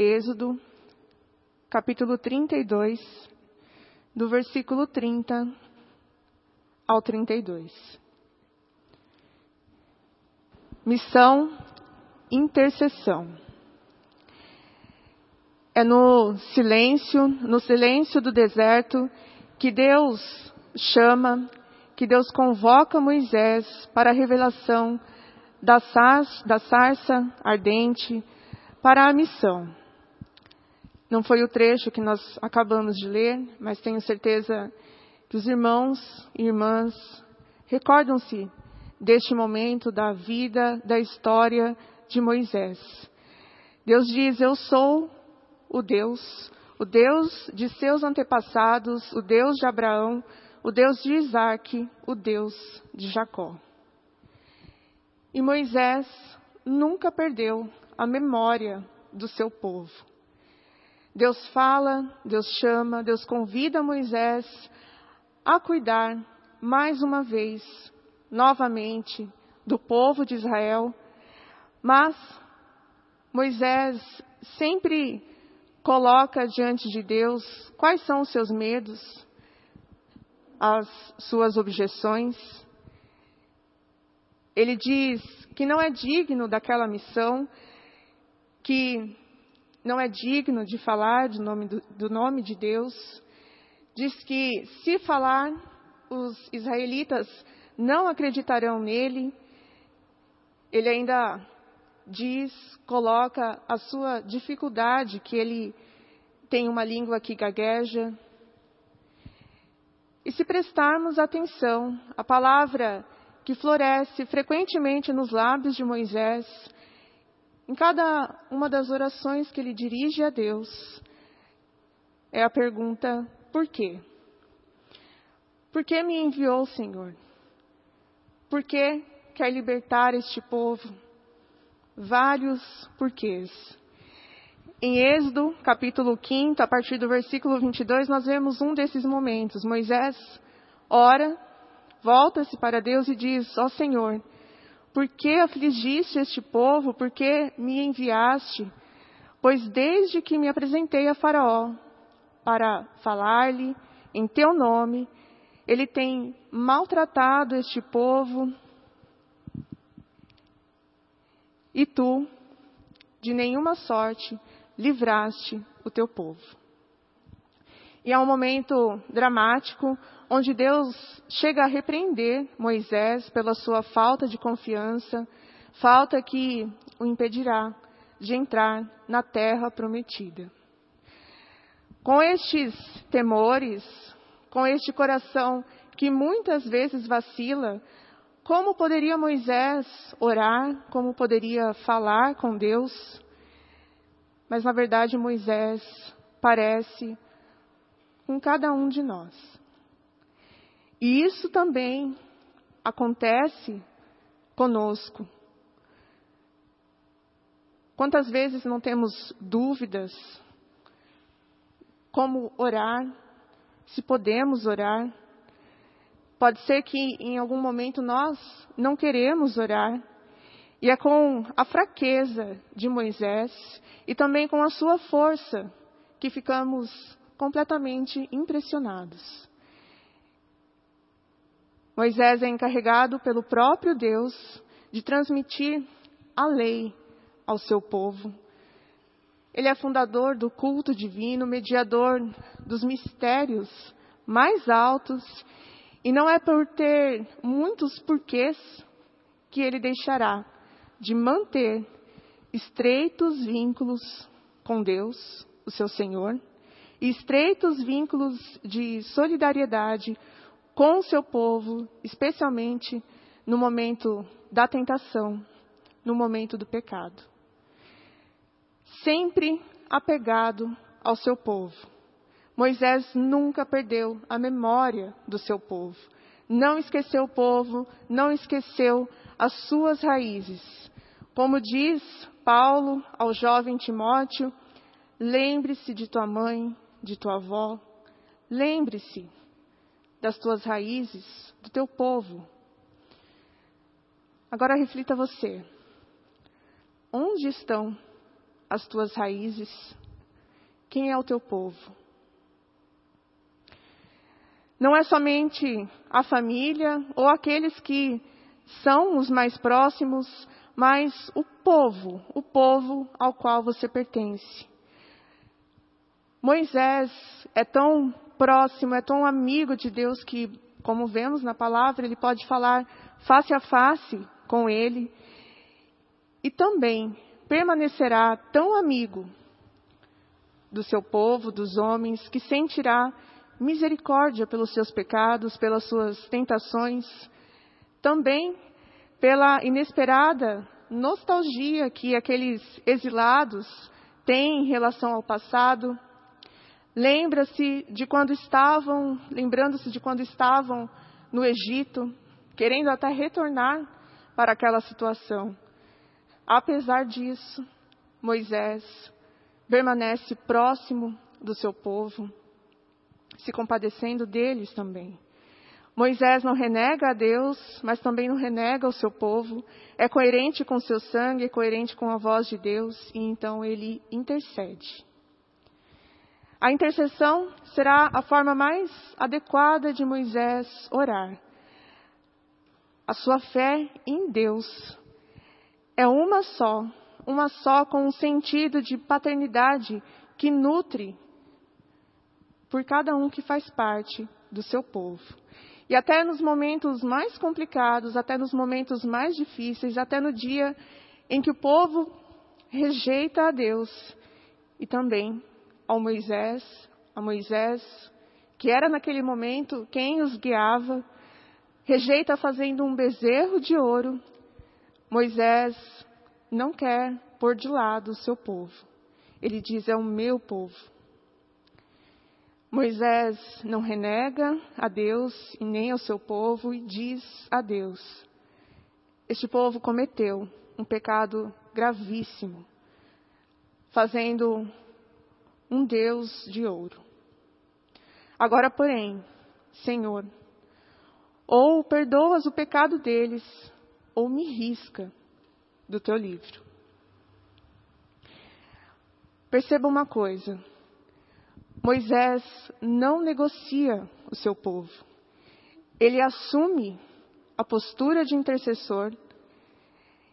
Êxodo, capítulo 32, do versículo 30 ao 32. Missão intercessão. É no silêncio, no silêncio do deserto, que Deus chama, que Deus convoca Moisés para a revelação da, da sarça ardente para a missão. Não foi o trecho que nós acabamos de ler, mas tenho certeza que os irmãos e irmãs recordam-se deste momento da vida, da história de Moisés. Deus diz: Eu sou o Deus, o Deus de seus antepassados, o Deus de Abraão, o Deus de Isaac, o Deus de Jacó. E Moisés nunca perdeu a memória do seu povo. Deus fala, Deus chama, Deus convida Moisés a cuidar mais uma vez, novamente, do povo de Israel, mas Moisés sempre coloca diante de Deus quais são os seus medos, as suas objeções. Ele diz que não é digno daquela missão, que não é digno de falar do nome, do, do nome de Deus. Diz que se falar, os israelitas não acreditarão nele. Ele ainda diz, coloca a sua dificuldade, que ele tem uma língua que gagueja. E se prestarmos atenção, a palavra que floresce frequentemente nos lábios de Moisés, em cada uma das orações que ele dirige a Deus, é a pergunta: por quê? Por que me enviou o Senhor? Por que quer libertar este povo? Vários porquês. Em Êxodo, capítulo 5, a partir do versículo 22, nós vemos um desses momentos. Moisés ora volta-se para Deus e diz: Ó oh, Senhor, por que afligiste este povo? Por que me enviaste? Pois desde que me apresentei a Faraó para falar-lhe em teu nome, ele tem maltratado este povo e tu, de nenhuma sorte, livraste o teu povo. E é um momento dramático onde Deus chega a repreender Moisés pela sua falta de confiança, falta que o impedirá de entrar na terra prometida. Com estes temores, com este coração que muitas vezes vacila, como poderia Moisés orar, como poderia falar com Deus? Mas na verdade Moisés parece com cada um de nós. E isso também acontece conosco. Quantas vezes não temos dúvidas como orar, se podemos orar? Pode ser que em algum momento nós não queremos orar. E é com a fraqueza de Moisés e também com a sua força que ficamos completamente impressionados. Moisés é encarregado pelo próprio Deus de transmitir a lei ao seu povo. Ele é fundador do culto divino, mediador dos mistérios mais altos, e não é por ter muitos porquês que ele deixará de manter estreitos vínculos com Deus, o seu Senhor, e estreitos vínculos de solidariedade com o seu povo, especialmente no momento da tentação, no momento do pecado. Sempre apegado ao seu povo. Moisés nunca perdeu a memória do seu povo. Não esqueceu o povo, não esqueceu as suas raízes. Como diz Paulo ao jovem Timóteo, lembre-se de tua mãe, de tua avó. Lembre-se das tuas raízes, do teu povo. Agora reflita você. Onde estão as tuas raízes? Quem é o teu povo? Não é somente a família ou aqueles que são os mais próximos, mas o povo, o povo ao qual você pertence. Moisés é tão próximo, é tão amigo de Deus que, como vemos na palavra, ele pode falar face a face com ele e também permanecerá tão amigo do seu povo, dos homens, que sentirá misericórdia pelos seus pecados, pelas suas tentações, também pela inesperada nostalgia que aqueles exilados têm em relação ao passado. Lembra-se de quando estavam, lembrando-se de quando estavam no Egito, querendo até retornar para aquela situação. Apesar disso, Moisés permanece próximo do seu povo, se compadecendo deles também. Moisés não renega a Deus, mas também não renega o seu povo. É coerente com seu sangue, é coerente com a voz de Deus, e então ele intercede. A intercessão será a forma mais adequada de Moisés orar. A sua fé em Deus é uma só, uma só com um sentido de paternidade que nutre por cada um que faz parte do seu povo. E até nos momentos mais complicados, até nos momentos mais difíceis, até no dia em que o povo rejeita a Deus e também ao Moisés, a Moisés, que era naquele momento quem os guiava, rejeita fazendo um bezerro de ouro. Moisés não quer pôr de lado o seu povo. Ele diz: é o meu povo. Moisés não renega a Deus e nem ao seu povo e diz a Deus: Este povo cometeu um pecado gravíssimo, fazendo um Deus de ouro. Agora, porém, Senhor, ou perdoas o pecado deles, ou me risca do teu livro. Perceba uma coisa: Moisés não negocia o seu povo. Ele assume a postura de intercessor.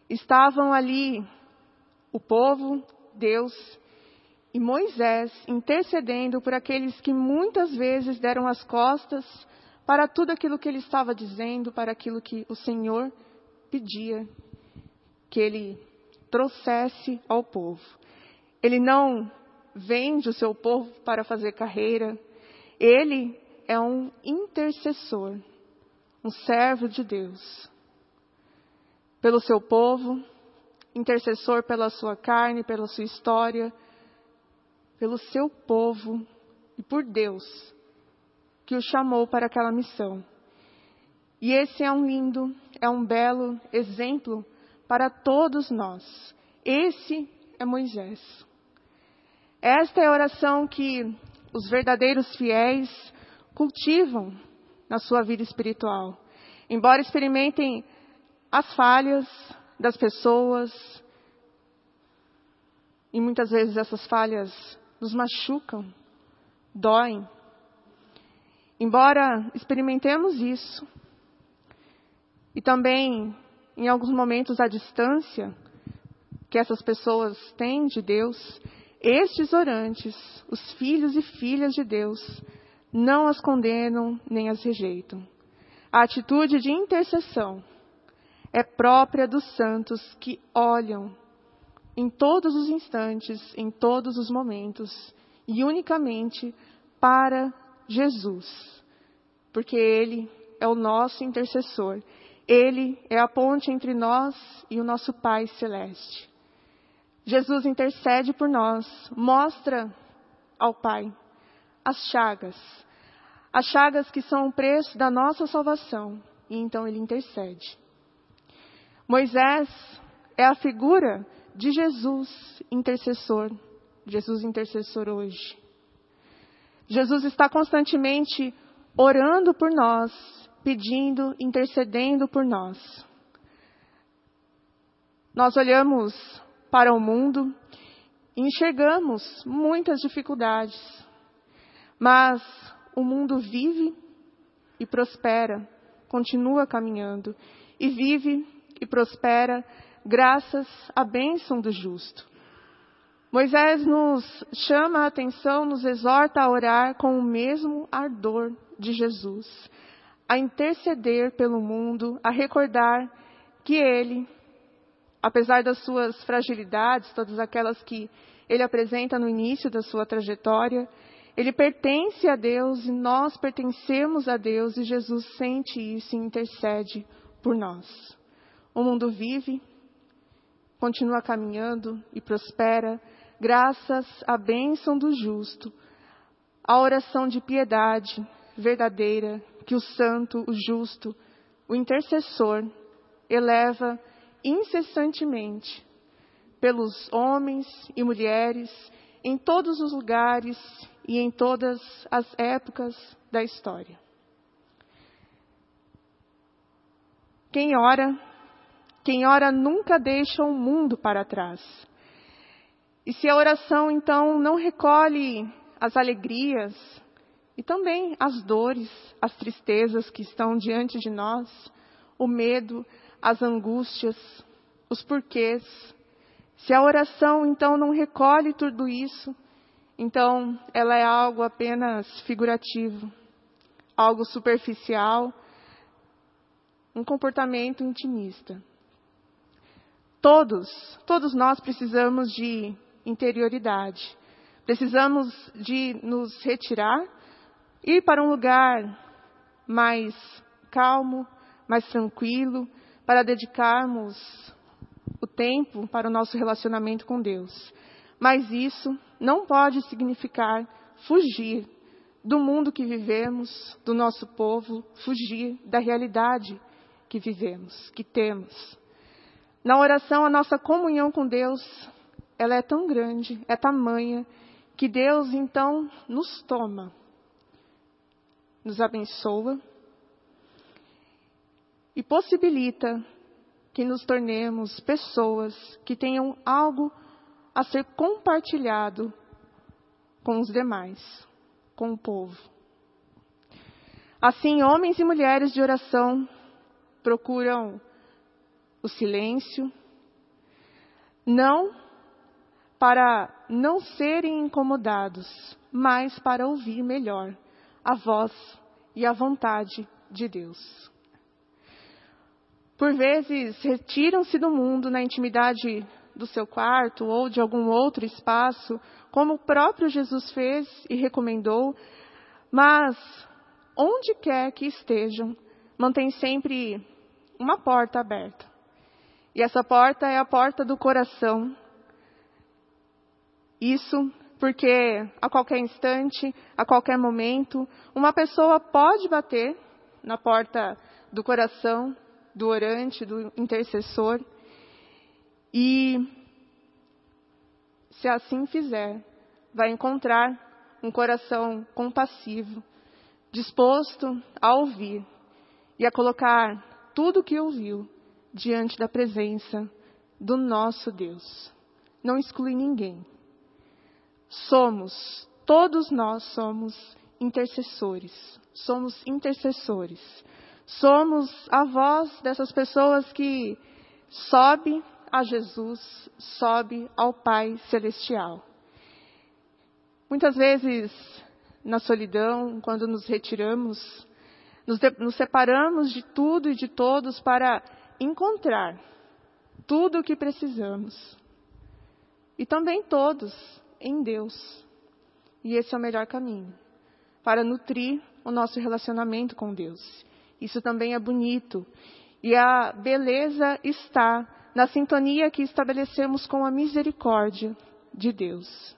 Estavam ali o povo, Deus e Moisés intercedendo por aqueles que muitas vezes deram as costas para tudo aquilo que ele estava dizendo, para aquilo que o Senhor pedia que ele trouxesse ao povo. Ele não vende o seu povo para fazer carreira. Ele é um intercessor, um servo de Deus. Pelo seu povo, intercessor pela sua carne, pela sua história, pelo seu povo e por Deus, que o chamou para aquela missão. E esse é um lindo, é um belo exemplo para todos nós. Esse é Moisés. Esta é a oração que os verdadeiros fiéis cultivam na sua vida espiritual. Embora experimentem as falhas das pessoas, e muitas vezes essas falhas nos machucam, doem. Embora experimentemos isso, e também em alguns momentos a distância que essas pessoas têm de Deus, estes orantes, os filhos e filhas de Deus, não as condenam nem as rejeitam. A atitude de intercessão é própria dos santos que olham em todos os instantes, em todos os momentos e unicamente para Jesus, porque Ele é o nosso intercessor, Ele é a ponte entre nós e o nosso Pai Celeste. Jesus intercede por nós, mostra ao Pai as chagas, as chagas que são o preço da nossa salvação, e então ele intercede. Moisés é a figura de Jesus intercessor, Jesus intercessor hoje. Jesus está constantemente orando por nós, pedindo, intercedendo por nós. Nós olhamos para o mundo enxergamos muitas dificuldades, mas o mundo vive e prospera, continua caminhando e vive e prospera graças à bênção do justo. Moisés nos chama a atenção, nos exorta a orar com o mesmo ardor de Jesus, a interceder pelo mundo, a recordar que ele, apesar das suas fragilidades, todas aquelas que ele apresenta no início da sua trajetória, ele pertence a Deus e nós pertencemos a Deus e Jesus sente isso e intercede por nós. O mundo vive, continua caminhando e prospera graças à bênção do justo, à oração de piedade verdadeira que o santo, o justo, o intercessor eleva incessantemente pelos homens e mulheres em todos os lugares e em todas as épocas da história. Quem ora, quem ora nunca deixa o mundo para trás. E se a oração então não recolhe as alegrias e também as dores, as tristezas que estão diante de nós, o medo, as angústias, os porquês. Se a oração então não recolhe tudo isso, então ela é algo apenas figurativo, algo superficial, um comportamento intimista. Todos, todos nós precisamos de interioridade. Precisamos de nos retirar, ir para um lugar mais calmo, mais tranquilo, para dedicarmos o tempo para o nosso relacionamento com Deus. Mas isso não pode significar fugir do mundo que vivemos, do nosso povo, fugir da realidade que vivemos, que temos. Na oração, a nossa comunhão com Deus, ela é tão grande, é tamanha, que Deus então nos toma, nos abençoa, e possibilita que nos tornemos pessoas que tenham algo a ser compartilhado com os demais, com o povo. Assim, homens e mulheres de oração procuram o silêncio, não para não serem incomodados, mas para ouvir melhor a voz e a vontade de Deus. Por vezes, retiram-se do mundo na intimidade do seu quarto ou de algum outro espaço, como o próprio Jesus fez e recomendou, mas onde quer que estejam, mantém sempre uma porta aberta. E essa porta é a porta do coração. Isso porque a qualquer instante, a qualquer momento, uma pessoa pode bater na porta do coração do orante, do intercessor. E, se assim fizer, vai encontrar um coração compassivo, disposto a ouvir e a colocar tudo o que ouviu diante da presença do nosso Deus. Não exclui ninguém. Somos, todos nós somos intercessores. Somos intercessores. Somos a voz dessas pessoas que sobe a Jesus, sobe ao Pai Celestial. Muitas vezes, na solidão, quando nos retiramos, nos, nos separamos de tudo e de todos para encontrar tudo o que precisamos. E também todos em Deus. E esse é o melhor caminho para nutrir o nosso relacionamento com Deus. Isso também é bonito. E a beleza está na sintonia que estabelecemos com a misericórdia de Deus.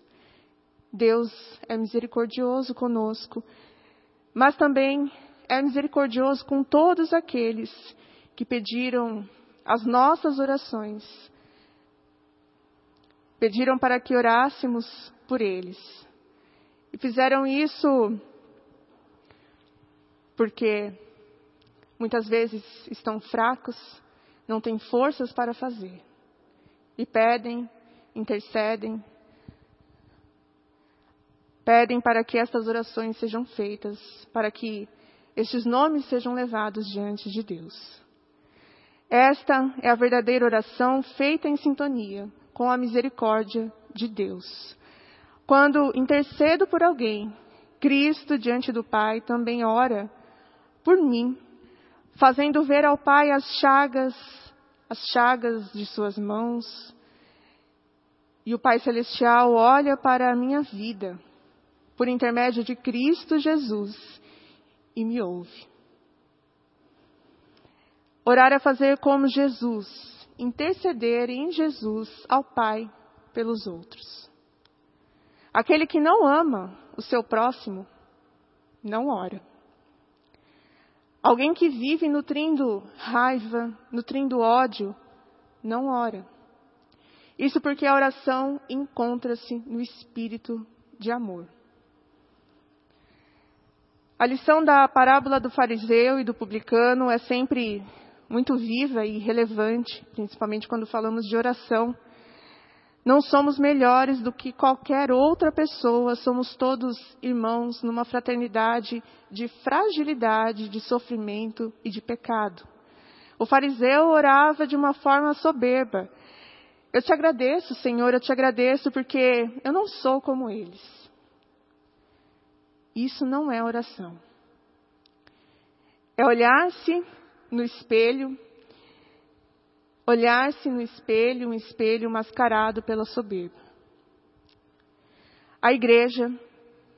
Deus é misericordioso conosco, mas também é misericordioso com todos aqueles que pediram as nossas orações, pediram para que orássemos por eles. E fizeram isso porque muitas vezes estão fracos, não têm forças para fazer. E pedem, intercedem, pedem para que estas orações sejam feitas, para que estes nomes sejam levados diante de Deus. Esta é a verdadeira oração feita em sintonia com a misericórdia de Deus. Quando intercedo por alguém, Cristo diante do Pai também ora por mim, fazendo ver ao Pai as chagas, as chagas de suas mãos. E o Pai celestial olha para a minha vida por intermédio de Cristo Jesus e me ouve. Orar é fazer como Jesus, interceder em Jesus ao Pai pelos outros. Aquele que não ama o seu próximo, não ora. Alguém que vive nutrindo raiva, nutrindo ódio, não ora. Isso porque a oração encontra-se no espírito de amor. A lição da parábola do fariseu e do publicano é sempre muito viva e relevante, principalmente quando falamos de oração. Não somos melhores do que qualquer outra pessoa, somos todos irmãos numa fraternidade de fragilidade, de sofrimento e de pecado. O fariseu orava de uma forma soberba. Eu te agradeço, Senhor, eu te agradeço porque eu não sou como eles. Isso não é oração. É olhar-se no espelho olhar-se no espelho, um espelho mascarado pela soberba. A igreja,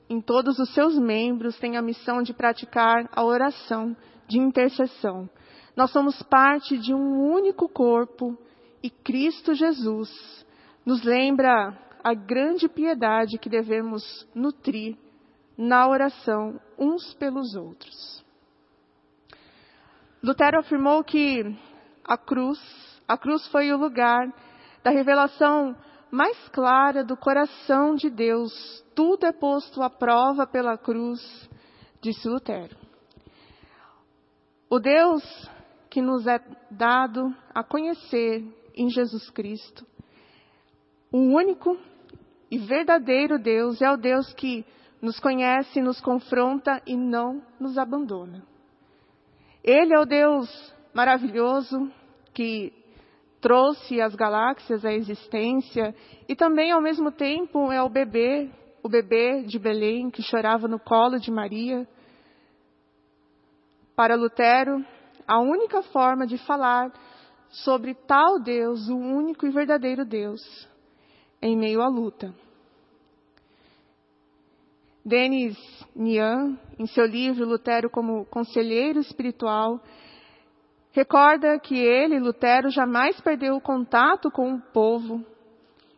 em todos os seus membros, tem a missão de praticar a oração de intercessão. Nós somos parte de um único corpo e Cristo Jesus nos lembra a grande piedade que devemos nutrir na oração uns pelos outros. Lutero afirmou que a cruz a cruz foi o lugar da revelação mais clara do coração de Deus. Tudo é posto à prova pela cruz, disse Lutero. O Deus que nos é dado a conhecer em Jesus Cristo, o único e verdadeiro Deus é o Deus que nos conhece, nos confronta e não nos abandona. Ele é o Deus maravilhoso que trouxe as galáxias à existência e também ao mesmo tempo é o bebê, o bebê de Belém que chorava no colo de Maria. Para Lutero, a única forma de falar sobre tal Deus, o único e verdadeiro Deus, em meio à luta. Denis Nian, em seu livro Lutero como Conselheiro Espiritual, Recorda que ele, Lutero, jamais perdeu o contato com o povo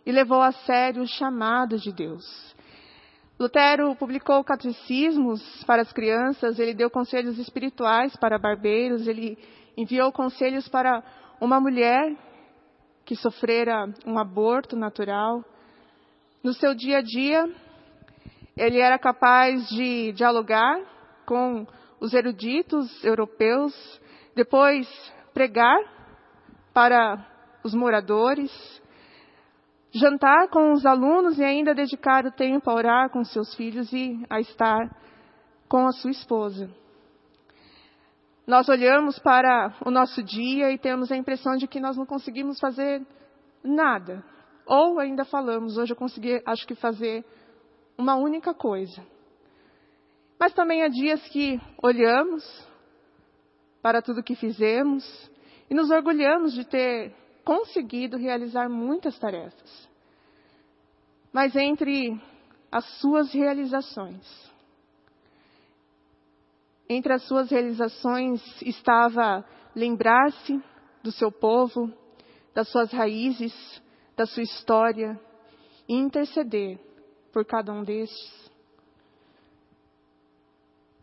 e levou a sério o chamado de Deus. Lutero publicou catecismos para as crianças, ele deu conselhos espirituais para barbeiros, ele enviou conselhos para uma mulher que sofrera um aborto natural. No seu dia a dia, ele era capaz de dialogar com os eruditos europeus depois, pregar para os moradores, jantar com os alunos e ainda dedicar o tempo a orar com seus filhos e a estar com a sua esposa. Nós olhamos para o nosso dia e temos a impressão de que nós não conseguimos fazer nada. Ou ainda falamos, hoje eu consegui, acho que fazer uma única coisa. Mas também há dias que olhamos para tudo que fizemos e nos orgulhamos de ter conseguido realizar muitas tarefas. Mas entre as suas realizações, entre as suas realizações estava lembrar-se do seu povo, das suas raízes, da sua história e interceder por cada um destes.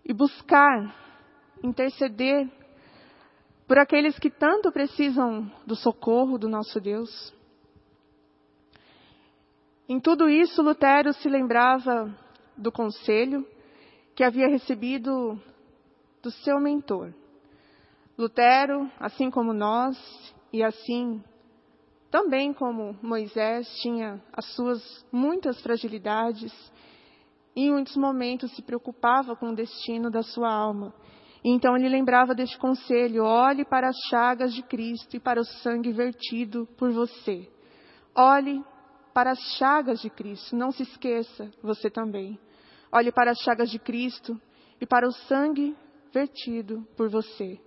E buscar interceder por aqueles que tanto precisam do socorro do nosso Deus. Em tudo isso, Lutero se lembrava do conselho que havia recebido do seu mentor. Lutero, assim como nós, e assim também como Moisés, tinha as suas muitas fragilidades em muitos momentos se preocupava com o destino da sua alma. E então ele lembrava deste conselho: olhe para as chagas de Cristo e para o sangue vertido por você. Olhe para as chagas de Cristo, não se esqueça, você também. Olhe para as chagas de Cristo e para o sangue vertido por você.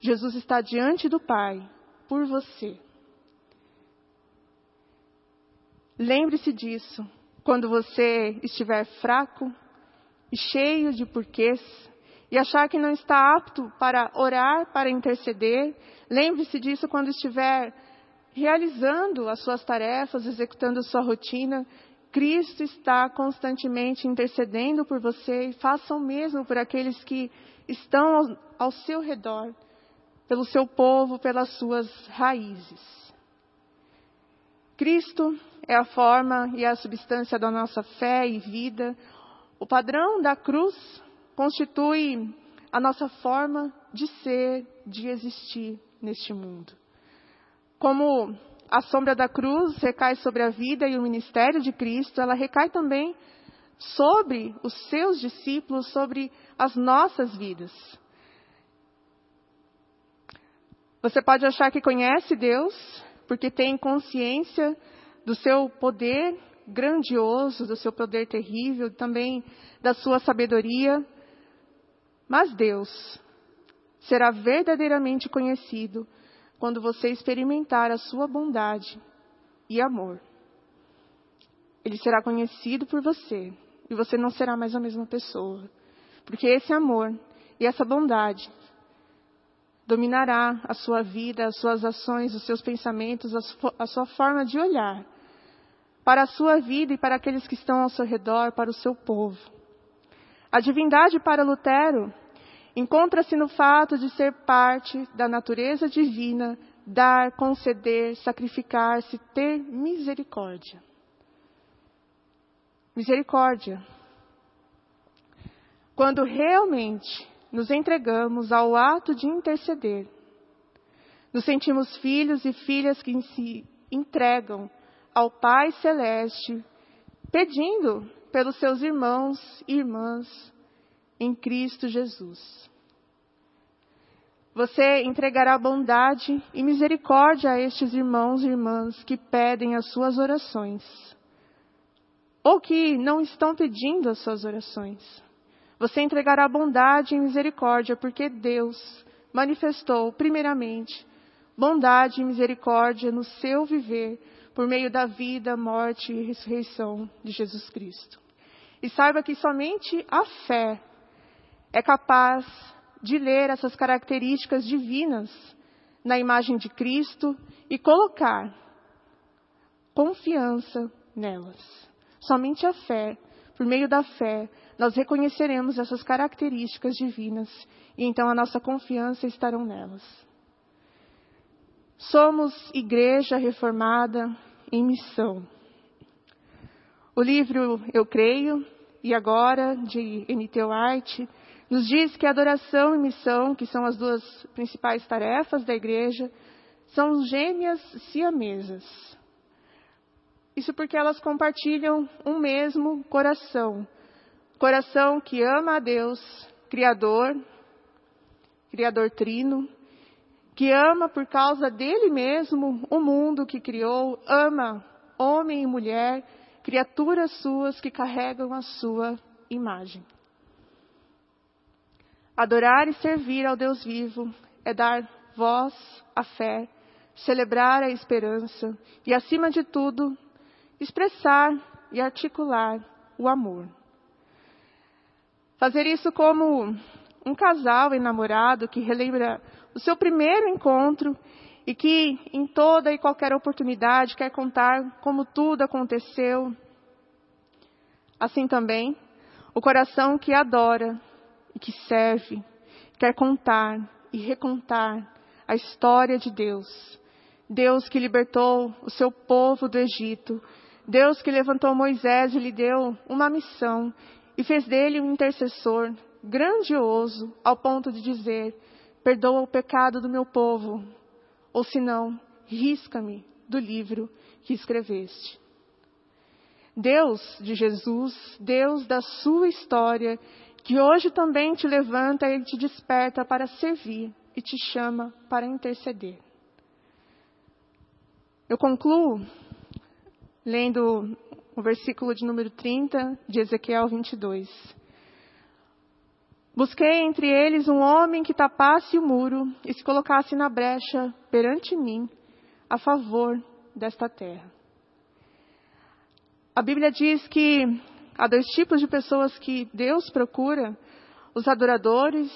Jesus está diante do Pai por você. Lembre-se disso quando você estiver fraco e cheio de porquês e achar que não está apto para orar, para interceder. Lembre-se disso quando estiver realizando as suas tarefas, executando a sua rotina. Cristo está constantemente intercedendo por você e faça o mesmo por aqueles que estão ao, ao seu redor, pelo seu povo, pelas suas raízes. Cristo é a forma e a substância da nossa fé e vida. O padrão da cruz constitui a nossa forma de ser, de existir neste mundo. Como a sombra da cruz recai sobre a vida e o ministério de Cristo, ela recai também sobre os seus discípulos, sobre as nossas vidas. Você pode achar que conhece Deus, porque tem consciência do seu poder grandioso, do seu poder terrível, também da sua sabedoria. Mas Deus será verdadeiramente conhecido quando você experimentar a sua bondade e amor. Ele será conhecido por você e você não será mais a mesma pessoa. Porque esse amor e essa bondade dominará a sua vida, as suas ações, os seus pensamentos, a sua forma de olhar para a sua vida e para aqueles que estão ao seu redor, para o seu povo. A divindade para Lutero encontra-se no fato de ser parte da natureza divina, dar, conceder, sacrificar-se, ter misericórdia. Misericórdia. Quando realmente nos entregamos ao ato de interceder, nos sentimos filhos e filhas que se entregam ao Pai Celeste, pedindo pelos seus irmãos e irmãs em Cristo Jesus. Você entregará bondade e misericórdia a estes irmãos e irmãs que pedem as suas orações, ou que não estão pedindo as suas orações. Você entregará bondade e misericórdia, porque Deus manifestou, primeiramente, bondade e misericórdia no seu viver por meio da vida, morte e ressurreição de Jesus Cristo. E saiba que somente a fé é capaz de ler essas características divinas na imagem de Cristo e colocar confiança nelas. Somente a fé, por meio da fé, nós reconheceremos essas características divinas e então a nossa confiança estarão nelas. Somos igreja reformada em missão. O livro Eu Creio e Agora, de N.T. White, nos diz que adoração e missão, que são as duas principais tarefas da igreja, são gêmeas siamesas. Isso porque elas compartilham um mesmo coração. Coração que ama a Deus, Criador, Criador Trino, que ama por causa dele mesmo o mundo que criou, ama homem e mulher, criaturas suas que carregam a sua imagem. Adorar e servir ao Deus vivo é dar voz à fé, celebrar a esperança e, acima de tudo, expressar e articular o amor. Fazer isso como um casal enamorado que relembra o seu primeiro encontro e que em toda e qualquer oportunidade quer contar como tudo aconteceu. Assim também, o coração que adora e que serve, quer contar e recontar a história de Deus. Deus que libertou o seu povo do Egito, Deus que levantou Moisés e lhe deu uma missão e fez dele um intercessor grandioso ao ponto de dizer: perdoa o pecado do meu povo, ou se não, risca-me do livro que escreveste. Deus de Jesus, Deus da sua história, que hoje também te levanta e te desperta para servir e te chama para interceder. Eu concluo lendo o versículo de número 30 de Ezequiel 22. Busquei entre eles um homem que tapasse o muro e se colocasse na brecha perante mim a favor desta terra. A Bíblia diz que há dois tipos de pessoas que Deus procura: os adoradores,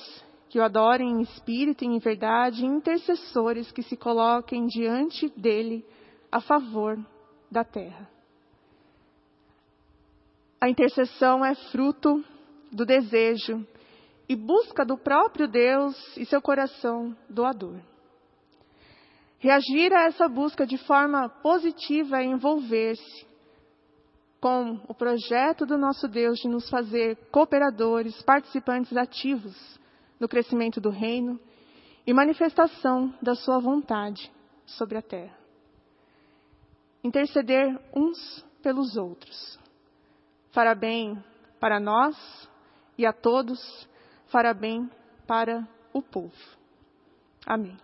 que o adorem em espírito e em verdade, e intercessores que se coloquem diante dele a favor da terra. A intercessão é fruto do desejo e busca do próprio Deus e seu coração doador. Reagir a essa busca de forma positiva é envolver-se com o projeto do nosso Deus de nos fazer cooperadores, participantes ativos no crescimento do reino e manifestação da sua vontade sobre a terra. Interceder uns pelos outros. Fará bem para nós e a todos, fará bem para o povo. Amém.